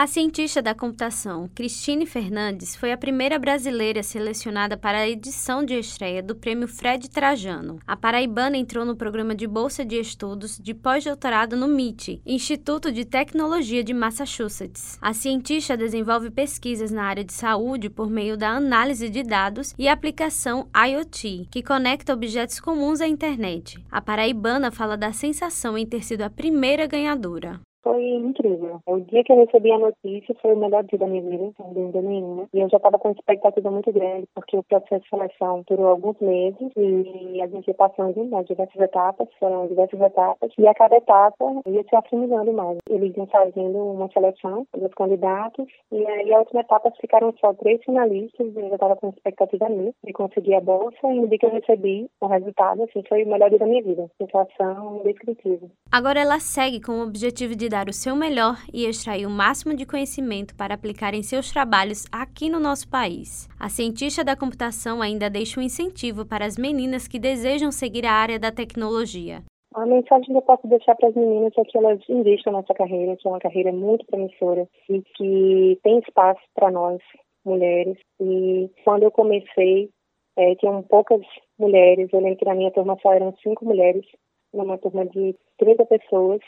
A cientista da computação, Cristine Fernandes, foi a primeira brasileira selecionada para a edição de estreia do Prêmio Fred Trajano. A paraibana entrou no programa de bolsa de estudos de pós-doutorado no MIT, Instituto de Tecnologia de Massachusetts. A cientista desenvolve pesquisas na área de saúde por meio da análise de dados e aplicação IoT, que conecta objetos comuns à internet. A paraibana fala da sensação em ter sido a primeira ganhadora. Foi incrível. O dia que eu recebi a notícia foi o melhor dia da minha vida, sem dúvida nenhuma. E eu já estava com uma expectativa muito grande, porque o processo de seleção durou alguns meses e a gente passando nas diversas etapas, foram diversas etapas, e a cada etapa ia se afinizando mais. Eles iam fazendo uma seleção dos candidatos, e aí a última etapa ficaram só três finalistas, e eu já estava com expectativa nisso, de conseguir a bolsa, e no dia que eu recebi o resultado, assim, foi o melhor dia da minha vida. Sensação indescritível. Agora ela segue com o objetivo de dar o seu melhor e extrair o máximo de conhecimento para aplicar em seus trabalhos aqui no nosso país. A cientista da computação ainda deixa um incentivo para as meninas que desejam seguir a área da tecnologia. A mensagem que eu posso deixar para as meninas é que elas investam nessa carreira, que é uma carreira muito promissora e que tem espaço para nós, mulheres. E quando eu comecei, é, tinham poucas mulheres. Eu lembro que na minha turma só eram cinco mulheres, numa turma de 30 pessoas.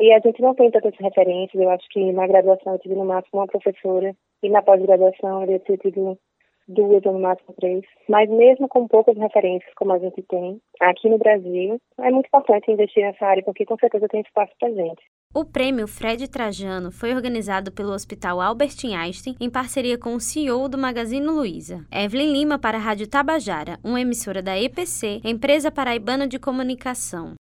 E a gente não tem tantas referências. Eu acho que na graduação eu tive no máximo uma professora e na pós-graduação eu tive tido duas ou no máximo três. Mas mesmo com poucas referências como a gente tem aqui no Brasil, é muito importante investir nessa área porque com certeza tem espaço para gente. O prêmio Fred Trajano foi organizado pelo Hospital Albert Einstein em parceria com o CEO do Magazine Luiza. Evelyn Lima para a Rádio Tabajara, uma emissora da EPC, Empresa Paraibana de Comunicação.